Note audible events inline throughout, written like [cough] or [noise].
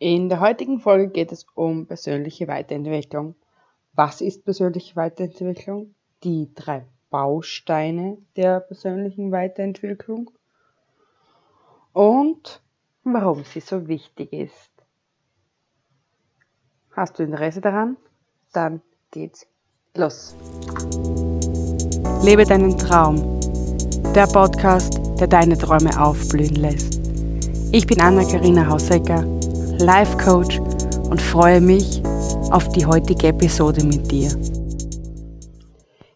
In der heutigen Folge geht es um persönliche Weiterentwicklung. Was ist persönliche Weiterentwicklung? Die drei Bausteine der persönlichen Weiterentwicklung und warum sie so wichtig ist. Hast du Interesse daran? Dann geht's los. Lebe deinen Traum. Der Podcast, der deine Träume aufblühen lässt. Ich bin Anna-Karina Hausecker, Life Coach und freue mich auf die heutige Episode mit dir.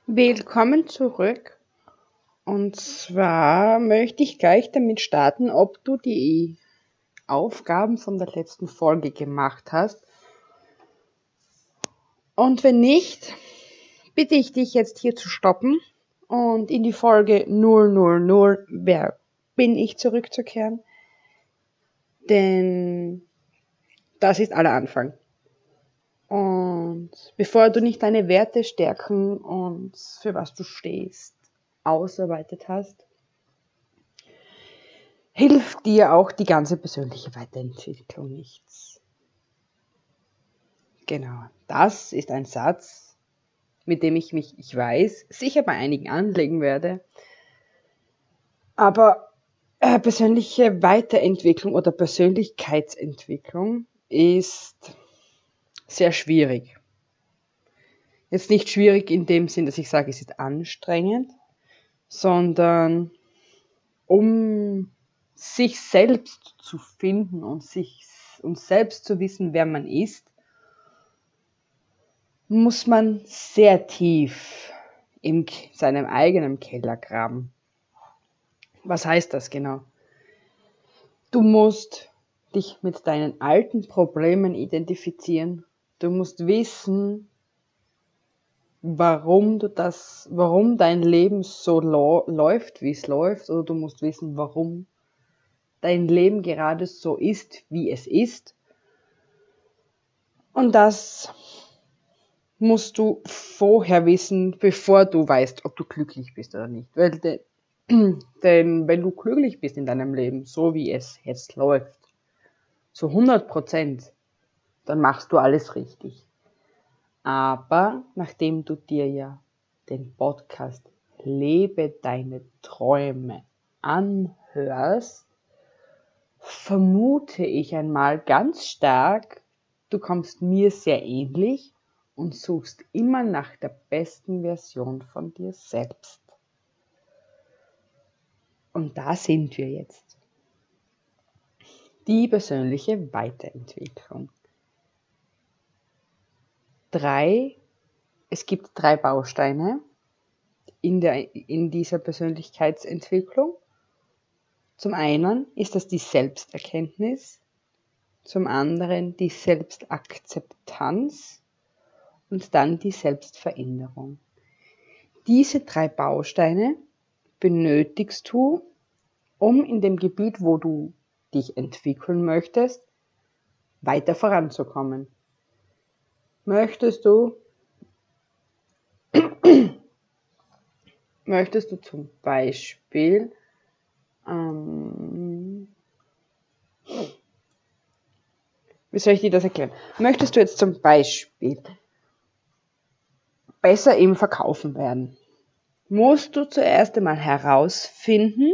Willkommen zurück. Und zwar möchte ich gleich damit starten, ob du die Aufgaben von der letzten Folge gemacht hast. Und wenn nicht, bitte ich dich jetzt hier zu stoppen und in die Folge 000, wer bin ich, zurückzukehren. Denn das ist aller Anfang. Und bevor du nicht deine Werte stärken und für was du stehst, ausarbeitet hast, hilft dir auch die ganze persönliche Weiterentwicklung nichts. Genau, das ist ein Satz, mit dem ich mich, ich weiß, sicher bei einigen anlegen werde. Aber äh, persönliche Weiterentwicklung oder Persönlichkeitsentwicklung ist sehr schwierig. Jetzt nicht schwierig in dem Sinn, dass ich sage, es ist anstrengend, sondern um sich selbst zu finden und sich und selbst zu wissen, wer man ist, muss man sehr tief in seinem eigenen Keller graben. Was heißt das genau? Du musst dich mit deinen alten Problemen identifizieren. Du musst wissen, warum du das, warum dein Leben so läuft, wie es läuft, oder du musst wissen, warum dein Leben gerade so ist, wie es ist. Und das musst du vorher wissen, bevor du weißt, ob du glücklich bist oder nicht. Weil [clears throat] Denn wenn du glücklich bist in deinem Leben, so wie es jetzt läuft, zu 100 Prozent, dann machst du alles richtig. Aber nachdem du dir ja den Podcast Lebe deine Träume anhörst, vermute ich einmal ganz stark, du kommst mir sehr ähnlich und suchst immer nach der besten Version von dir selbst. Und da sind wir jetzt. Die persönliche Weiterentwicklung. Drei, es gibt drei Bausteine in, der, in dieser Persönlichkeitsentwicklung. Zum einen ist das die Selbsterkenntnis, zum anderen die Selbstakzeptanz und dann die Selbstveränderung. Diese drei Bausteine benötigst du, um in dem Gebiet, wo du dich entwickeln möchtest, weiter voranzukommen. Möchtest du, [clears throat] möchtest du zum Beispiel, ähm, wie soll ich dir das erklären? Möchtest du jetzt zum Beispiel besser im Verkaufen werden? musst du zuerst einmal herausfinden,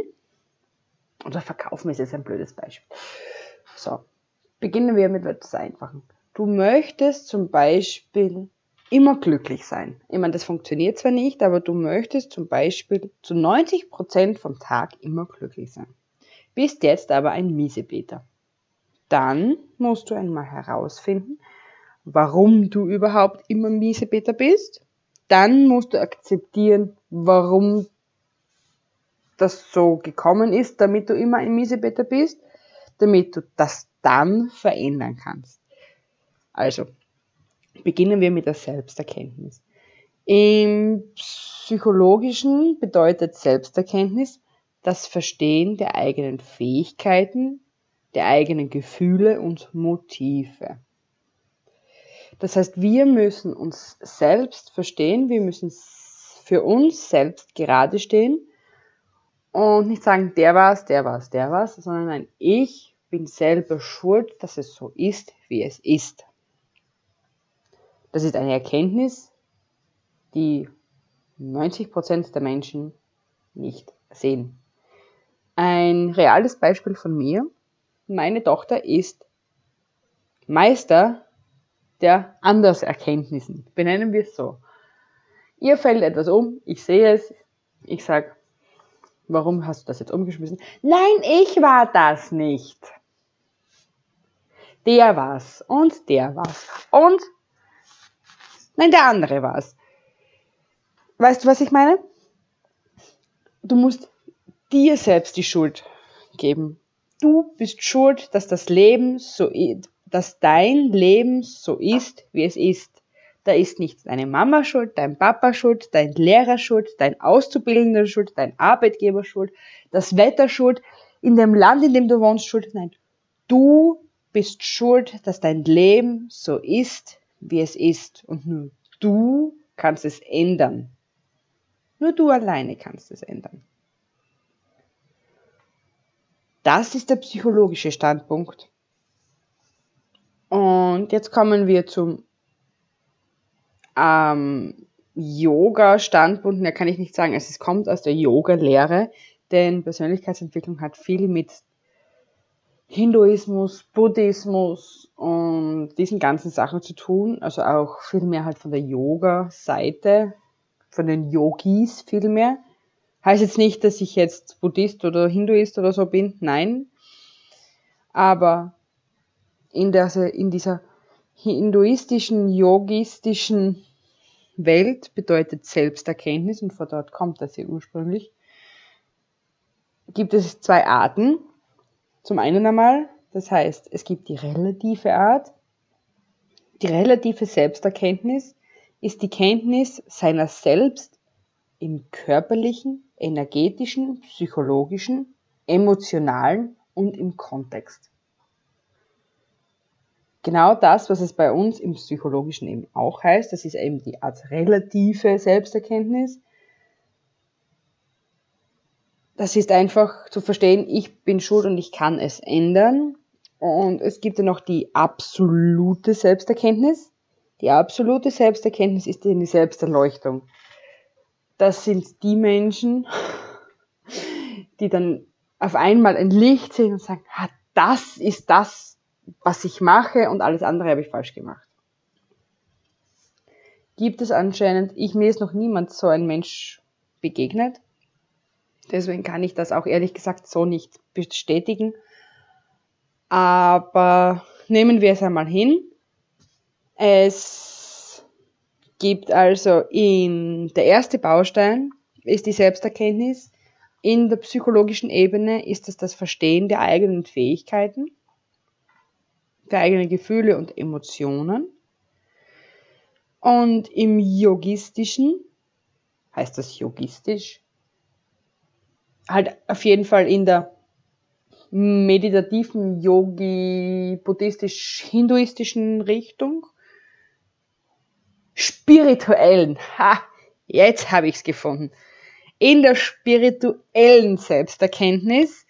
oder verkaufen ist jetzt ein blödes Beispiel. So, beginnen wir mit etwas Einfachen. Du möchtest zum Beispiel immer glücklich sein. Ich meine, das funktioniert zwar nicht, aber du möchtest zum Beispiel zu 90 Prozent vom Tag immer glücklich sein. Bist jetzt aber ein Miesepeter. Dann musst du einmal herausfinden, warum du überhaupt immer Miesepeter bist dann musst du akzeptieren, warum das so gekommen ist, damit du immer ein Miesebetter bist, damit du das dann verändern kannst. Also, beginnen wir mit der Selbsterkenntnis. Im Psychologischen bedeutet Selbsterkenntnis das Verstehen der eigenen Fähigkeiten, der eigenen Gefühle und Motive. Das heißt, wir müssen uns selbst verstehen, wir müssen für uns selbst gerade stehen und nicht sagen, der war's, der war's, der war's, sondern nein, ich bin selber schuld, dass es so ist, wie es ist. Das ist eine Erkenntnis, die 90% der Menschen nicht sehen. Ein reales Beispiel von mir. Meine Tochter ist Meister der Anderserkenntnissen. Benennen wir es so. Ihr fällt etwas um, ich sehe es, ich sage, warum hast du das jetzt umgeschmissen? Nein, ich war das nicht. Der war's und der war's und nein, der andere war's. Weißt du, was ich meine? Du musst dir selbst die Schuld geben. Du bist schuld, dass das Leben so dass dein Leben so ist, wie es ist. Da ist nicht deine Mama schuld, dein Papa schuld, dein Lehrer schuld, dein Auszubildender schuld, dein Arbeitgeber schuld, das Wetter schuld, in dem Land, in dem du wohnst schuld. Nein, du bist schuld, dass dein Leben so ist, wie es ist. Und nur du kannst es ändern. Nur du alleine kannst es ändern. Das ist der psychologische Standpunkt. Und jetzt kommen wir zum ähm, Yoga-Standpunkt. Da kann ich nicht sagen, es kommt aus der Yoga-Lehre, denn Persönlichkeitsentwicklung hat viel mit Hinduismus, Buddhismus und diesen ganzen Sachen zu tun. Also auch viel mehr halt von der Yoga-Seite, von den Yogis viel mehr. Heißt jetzt nicht, dass ich jetzt Buddhist oder Hinduist oder so bin, nein. Aber in, der, in dieser hinduistischen, yogistischen Welt bedeutet Selbsterkenntnis, und von dort kommt das ja ursprünglich, gibt es zwei Arten. Zum einen einmal, das heißt, es gibt die relative Art. Die relative Selbsterkenntnis ist die Kenntnis seiner selbst im körperlichen, energetischen, psychologischen, emotionalen und im Kontext genau das, was es bei uns im Psychologischen eben auch heißt. Das ist eben die Art relative Selbsterkenntnis. Das ist einfach zu verstehen, ich bin schuld und ich kann es ändern. Und es gibt ja noch die absolute Selbsterkenntnis. Die absolute Selbsterkenntnis ist die Selbsterleuchtung. Das sind die Menschen, die dann auf einmal ein Licht sehen und sagen, ah, das ist das, was ich mache und alles andere habe ich falsch gemacht. Gibt es anscheinend, ich mir ist noch niemand so ein Mensch begegnet. Deswegen kann ich das auch ehrlich gesagt so nicht bestätigen. Aber nehmen wir es einmal hin. Es gibt also in der erste Baustein ist die Selbsterkenntnis. In der psychologischen Ebene ist es das Verstehen der eigenen Fähigkeiten der eigenen Gefühle und Emotionen. Und im Yogistischen, heißt das yogistisch, halt auf jeden Fall in der meditativen, yogi, buddhistisch-hinduistischen Richtung, spirituellen, ha, jetzt habe ich es gefunden, in der spirituellen Selbsterkenntnis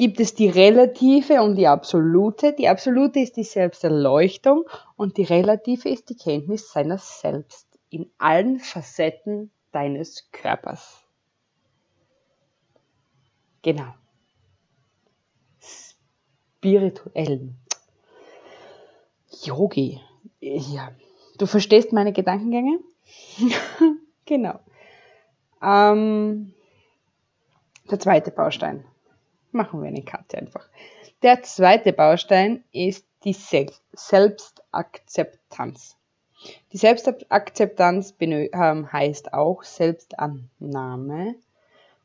gibt es die relative und die absolute. Die absolute ist die Selbsterleuchtung und die relative ist die Kenntnis seiner selbst in allen Facetten deines Körpers. Genau. Spirituellen. Yogi. Ja. Du verstehst meine Gedankengänge? [laughs] genau. Ähm, der zweite Baustein machen wir eine Karte einfach. Der zweite Baustein ist die Selbstakzeptanz. Die Selbstakzeptanz ähm, heißt auch Selbstannahme.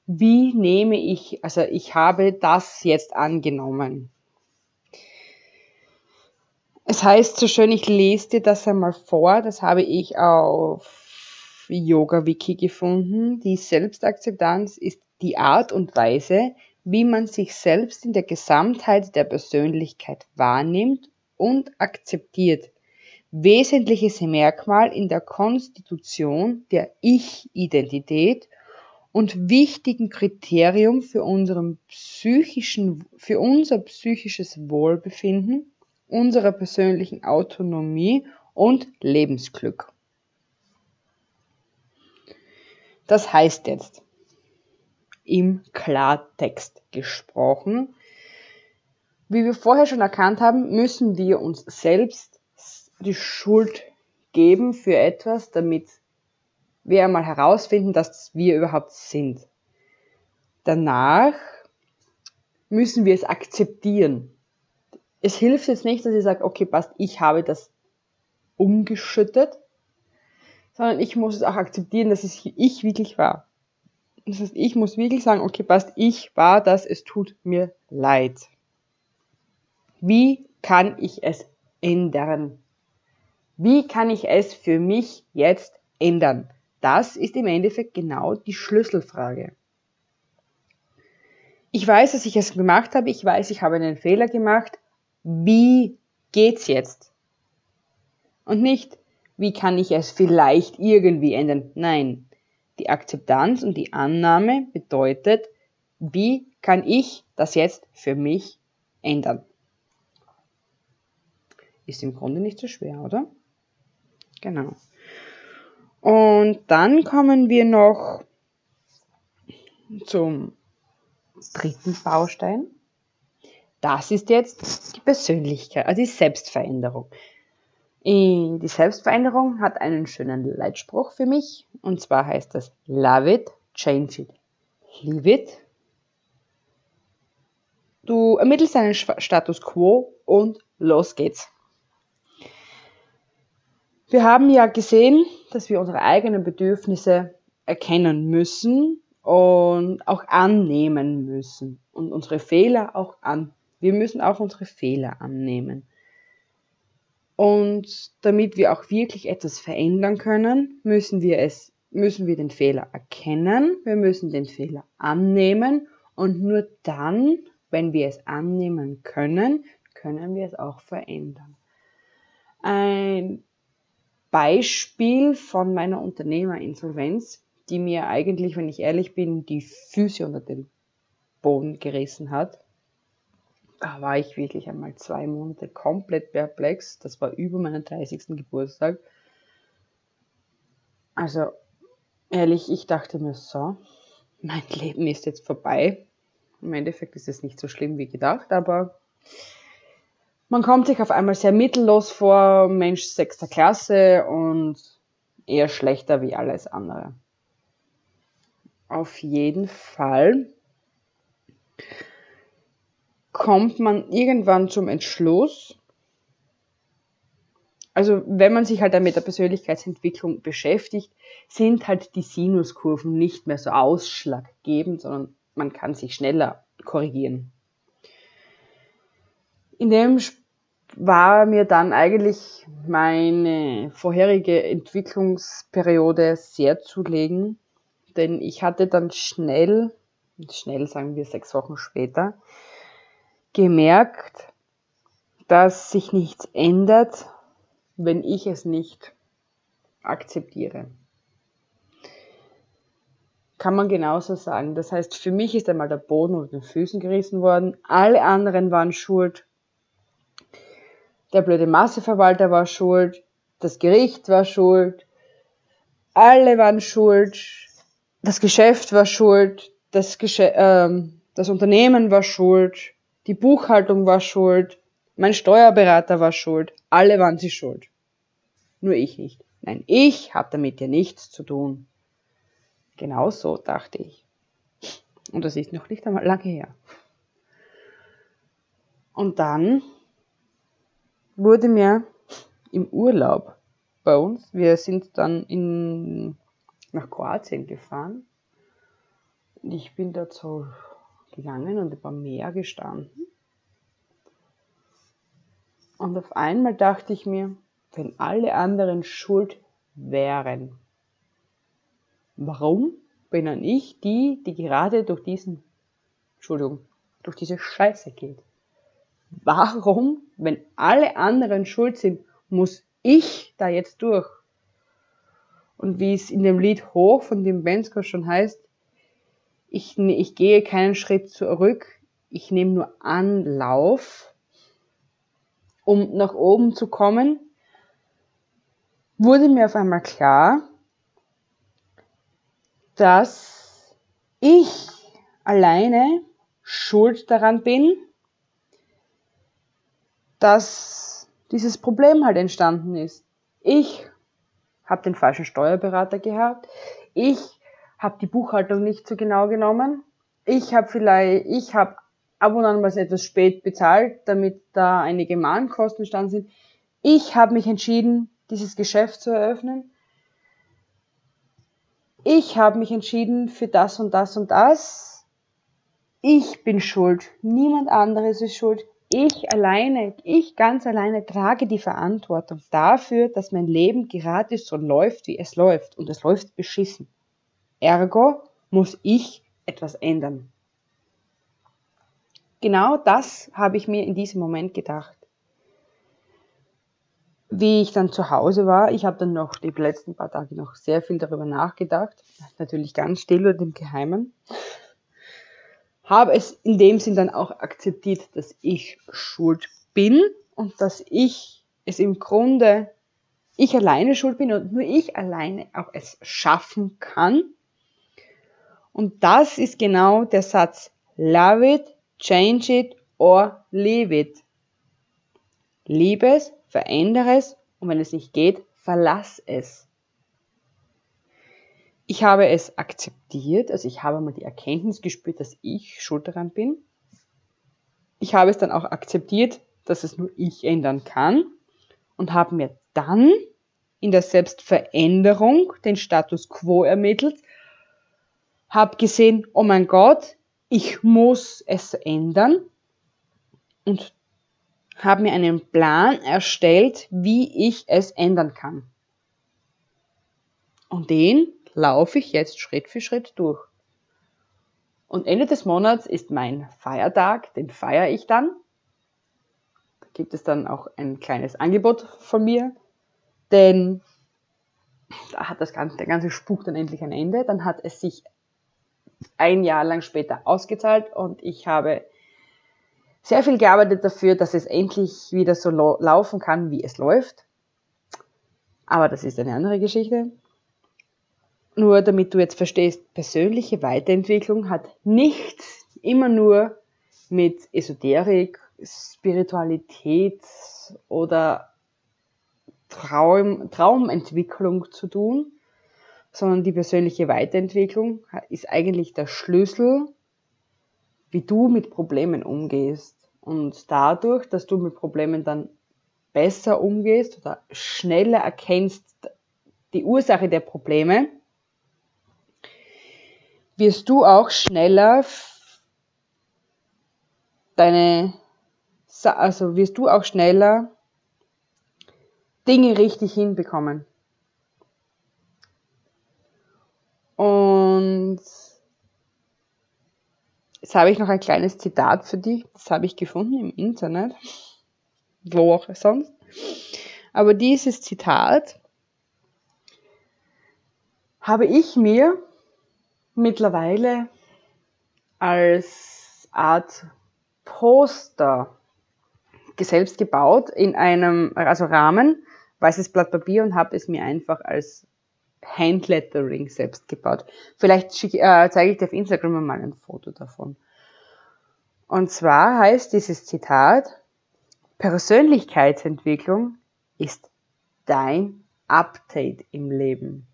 Wie nehme ich, also ich habe das jetzt angenommen. Es heißt so schön, ich lese dir das einmal vor, das habe ich auf Yoga Wiki gefunden. Die Selbstakzeptanz ist die Art und Weise, wie man sich selbst in der Gesamtheit der Persönlichkeit wahrnimmt und akzeptiert. Wesentliches Merkmal in der Konstitution der Ich-Identität und wichtigen Kriterium für, unseren psychischen, für unser psychisches Wohlbefinden, unserer persönlichen Autonomie und Lebensglück. Das heißt jetzt im Klartext gesprochen, wie wir vorher schon erkannt haben, müssen wir uns selbst die Schuld geben für etwas, damit wir einmal herausfinden, dass wir überhaupt sind. Danach müssen wir es akzeptieren. Es hilft jetzt nicht, dass ich sage, okay, passt, ich habe das umgeschüttet, sondern ich muss es auch akzeptieren, dass es ich wirklich war. Das heißt, ich muss wirklich sagen, okay, passt, ich war das, es tut mir leid. Wie kann ich es ändern? Wie kann ich es für mich jetzt ändern? Das ist im Endeffekt genau die Schlüsselfrage. Ich weiß, dass ich es gemacht habe, ich weiß, ich habe einen Fehler gemacht. Wie geht's jetzt? Und nicht, wie kann ich es vielleicht irgendwie ändern? Nein, die Akzeptanz und die Annahme bedeutet, wie kann ich das jetzt für mich ändern? Ist im Grunde nicht so schwer, oder? Genau. Und dann kommen wir noch zum dritten Baustein. Das ist jetzt die Persönlichkeit, also die Selbstveränderung. Die Selbstveränderung hat einen schönen Leitspruch für mich und zwar heißt das Love it, change it, leave it. Du ermittelst einen Status quo und los geht's. Wir haben ja gesehen, dass wir unsere eigenen Bedürfnisse erkennen müssen und auch annehmen müssen und unsere Fehler auch an. Wir müssen auch unsere Fehler annehmen. Und damit wir auch wirklich etwas verändern können, müssen wir es, müssen wir den Fehler erkennen, wir müssen den Fehler annehmen und nur dann, wenn wir es annehmen können, können wir es auch verändern. Ein Beispiel von meiner Unternehmerinsolvenz, die mir eigentlich, wenn ich ehrlich bin, die Füße unter den Boden gerissen hat. Da war ich wirklich einmal zwei Monate komplett perplex. Das war über meinen 30. Geburtstag. Also ehrlich, ich dachte mir so, mein Leben ist jetzt vorbei. Im Endeffekt ist es nicht so schlimm wie gedacht, aber man kommt sich auf einmal sehr mittellos vor, Mensch sechster Klasse und eher schlechter wie alles andere. Auf jeden Fall kommt man irgendwann zum Entschluss, also wenn man sich halt dann mit der Persönlichkeitsentwicklung beschäftigt, sind halt die Sinuskurven nicht mehr so ausschlaggebend, sondern man kann sich schneller korrigieren. In dem war mir dann eigentlich meine vorherige Entwicklungsperiode sehr zulegen, denn ich hatte dann schnell, schnell sagen wir sechs Wochen später, gemerkt, dass sich nichts ändert, wenn ich es nicht akzeptiere. Kann man genauso sagen. Das heißt, für mich ist einmal der Boden unter den Füßen gerissen worden. Alle anderen waren schuld der blöde Masseverwalter war schuld, das Gericht war schuld, alle waren schuld, das Geschäft war schuld, das, Gesche ähm, das Unternehmen war schuld, die Buchhaltung war schuld, mein Steuerberater war schuld, alle waren sie schuld. Nur ich nicht. Nein, ich habe damit ja nichts zu tun. Genau so dachte ich. Und das ist noch nicht einmal lange her. Und dann wurde mir im Urlaub bei uns, wir sind dann in, nach Kroatien gefahren. Ich bin dort so gegangen und über Meer gestanden. Und auf einmal dachte ich mir, wenn alle anderen schuld wären, warum bin dann ich die, die gerade durch diesen, Entschuldigung, durch diese Scheiße geht? warum, wenn alle anderen schuld sind, muss ich da jetzt durch? Und wie es in dem Lied Hoch von dem Bensko schon heißt, ich, ich gehe keinen Schritt zurück, ich nehme nur Anlauf, um nach oben zu kommen, wurde mir auf einmal klar, dass ich alleine schuld daran bin, dass dieses Problem halt entstanden ist. Ich habe den falschen Steuerberater gehabt. Ich habe die Buchhaltung nicht so genau genommen. Ich habe vielleicht, ich habe ab und an mal etwas spät bezahlt, damit da einige Mahnkosten entstanden sind. Ich habe mich entschieden, dieses Geschäft zu eröffnen. Ich habe mich entschieden für das und das und das. Ich bin schuld. Niemand anderes ist schuld. Ich alleine, ich ganz alleine trage die Verantwortung dafür, dass mein Leben gerade so läuft, wie es läuft. Und es läuft beschissen. Ergo muss ich etwas ändern. Genau das habe ich mir in diesem Moment gedacht. Wie ich dann zu Hause war, ich habe dann noch die letzten paar Tage noch sehr viel darüber nachgedacht, natürlich ganz still und im Geheimen habe es in dem Sinn dann auch akzeptiert, dass ich schuld bin und dass ich es im Grunde ich alleine schuld bin und nur ich alleine auch es schaffen kann. Und das ist genau der Satz Love it, change it or leave it. Liebe es, verändere es und wenn es nicht geht, verlass es ich habe es akzeptiert, also ich habe mal die Erkenntnis gespürt, dass ich schuld daran bin. Ich habe es dann auch akzeptiert, dass es nur ich ändern kann und habe mir dann in der Selbstveränderung den Status quo ermittelt, habe gesehen, oh mein Gott, ich muss es ändern und habe mir einen Plan erstellt, wie ich es ändern kann. Und den laufe ich jetzt Schritt für Schritt durch. Und Ende des Monats ist mein Feiertag, den feiere ich dann. Da gibt es dann auch ein kleines Angebot von mir, denn da hat das ganze, der ganze Spuk dann endlich ein Ende. Dann hat es sich ein Jahr lang später ausgezahlt und ich habe sehr viel gearbeitet dafür, dass es endlich wieder so laufen kann, wie es läuft. Aber das ist eine andere Geschichte. Nur damit du jetzt verstehst, persönliche Weiterentwicklung hat nichts immer nur mit Esoterik, Spiritualität oder Traum, Traumentwicklung zu tun, sondern die persönliche Weiterentwicklung ist eigentlich der Schlüssel, wie du mit Problemen umgehst. Und dadurch, dass du mit Problemen dann besser umgehst oder schneller erkennst die Ursache der Probleme, wirst du auch schneller deine, also wirst du auch schneller Dinge richtig hinbekommen. Und jetzt habe ich noch ein kleines Zitat für dich. Das habe ich gefunden im Internet. Wo auch sonst. Aber dieses Zitat habe ich mir mittlerweile als Art Poster selbst gebaut in einem also Rahmen, weißes Blatt Papier und habe es mir einfach als Handlettering selbst gebaut. Vielleicht schick, äh, zeige ich dir auf Instagram mal ein Foto davon. Und zwar heißt dieses Zitat, Persönlichkeitsentwicklung ist dein Update im Leben.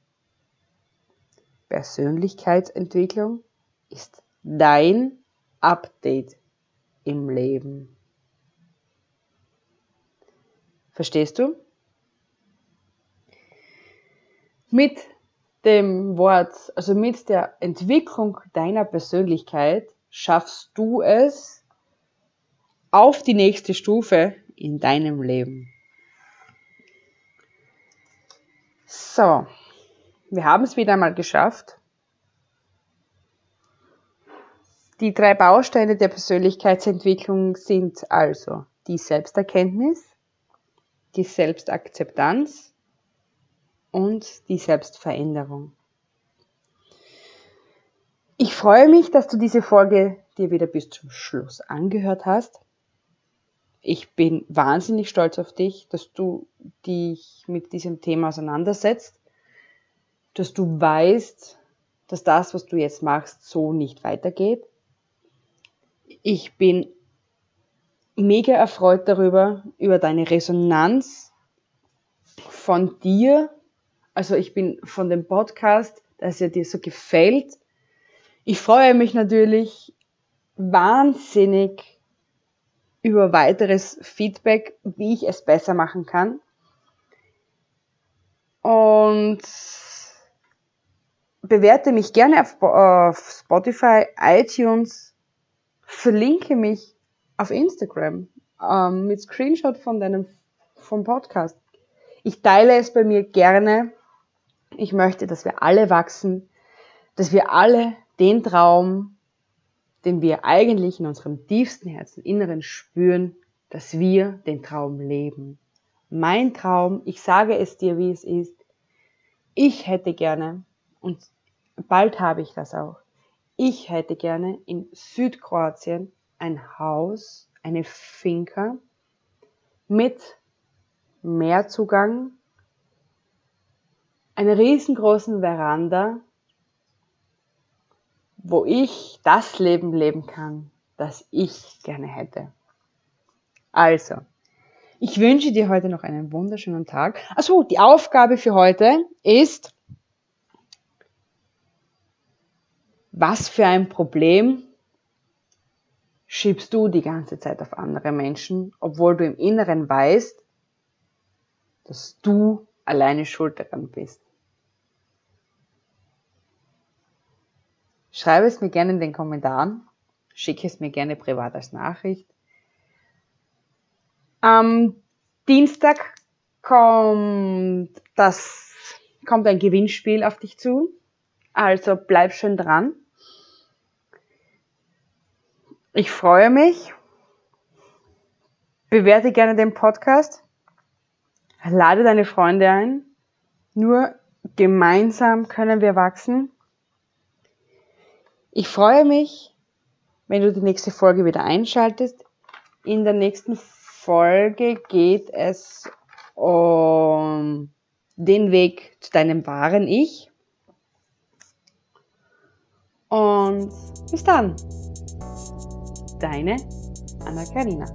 Persönlichkeitsentwicklung ist dein Update im Leben. Verstehst du? Mit dem Wort, also mit der Entwicklung deiner Persönlichkeit schaffst du es auf die nächste Stufe in deinem Leben. So, wir haben es wieder mal geschafft. Die drei Bausteine der Persönlichkeitsentwicklung sind also die Selbsterkenntnis, die Selbstakzeptanz und die Selbstveränderung. Ich freue mich, dass du diese Folge dir wieder bis zum Schluss angehört hast. Ich bin wahnsinnig stolz auf dich, dass du dich mit diesem Thema auseinandersetzt, dass du weißt, dass das, was du jetzt machst, so nicht weitergeht. Ich bin mega erfreut darüber, über deine Resonanz von dir. Also ich bin von dem Podcast, dass er dir so gefällt, ich freue mich natürlich wahnsinnig über weiteres Feedback, wie ich es besser machen kann. Und bewerte mich gerne auf, Spotify, iTunes, verlinke mich auf Instagram ähm, mit Screenshot von deinem vom Podcast. Ich teile es bei mir gerne. Ich möchte, dass wir alle wachsen, dass wir alle den Traum, den wir eigentlich in unserem tiefsten Herzen Inneren spüren, dass wir den Traum leben. Mein Traum, ich sage es dir, wie es ist, ich hätte gerne, und bald habe ich das auch, ich hätte gerne in Südkroatien ein Haus, eine Finca mit Meerzugang, einer riesengroßen Veranda wo ich das Leben leben kann, das ich gerne hätte. Also, ich wünsche dir heute noch einen wunderschönen Tag. Also, die Aufgabe für heute ist, was für ein Problem schiebst du die ganze Zeit auf andere Menschen, obwohl du im Inneren weißt, dass du alleine schuld daran bist. Schreibe es mir gerne in den Kommentaren. Schicke es mir gerne privat als Nachricht. Am Dienstag kommt das, kommt ein Gewinnspiel auf dich zu. Also bleib schön dran. Ich freue mich. Bewerte gerne den Podcast. Lade deine Freunde ein. Nur gemeinsam können wir wachsen. Ich freue mich, wenn du die nächste Folge wieder einschaltest. In der nächsten Folge geht es um den Weg zu deinem wahren Ich. Und bis dann. Deine Anna Karina.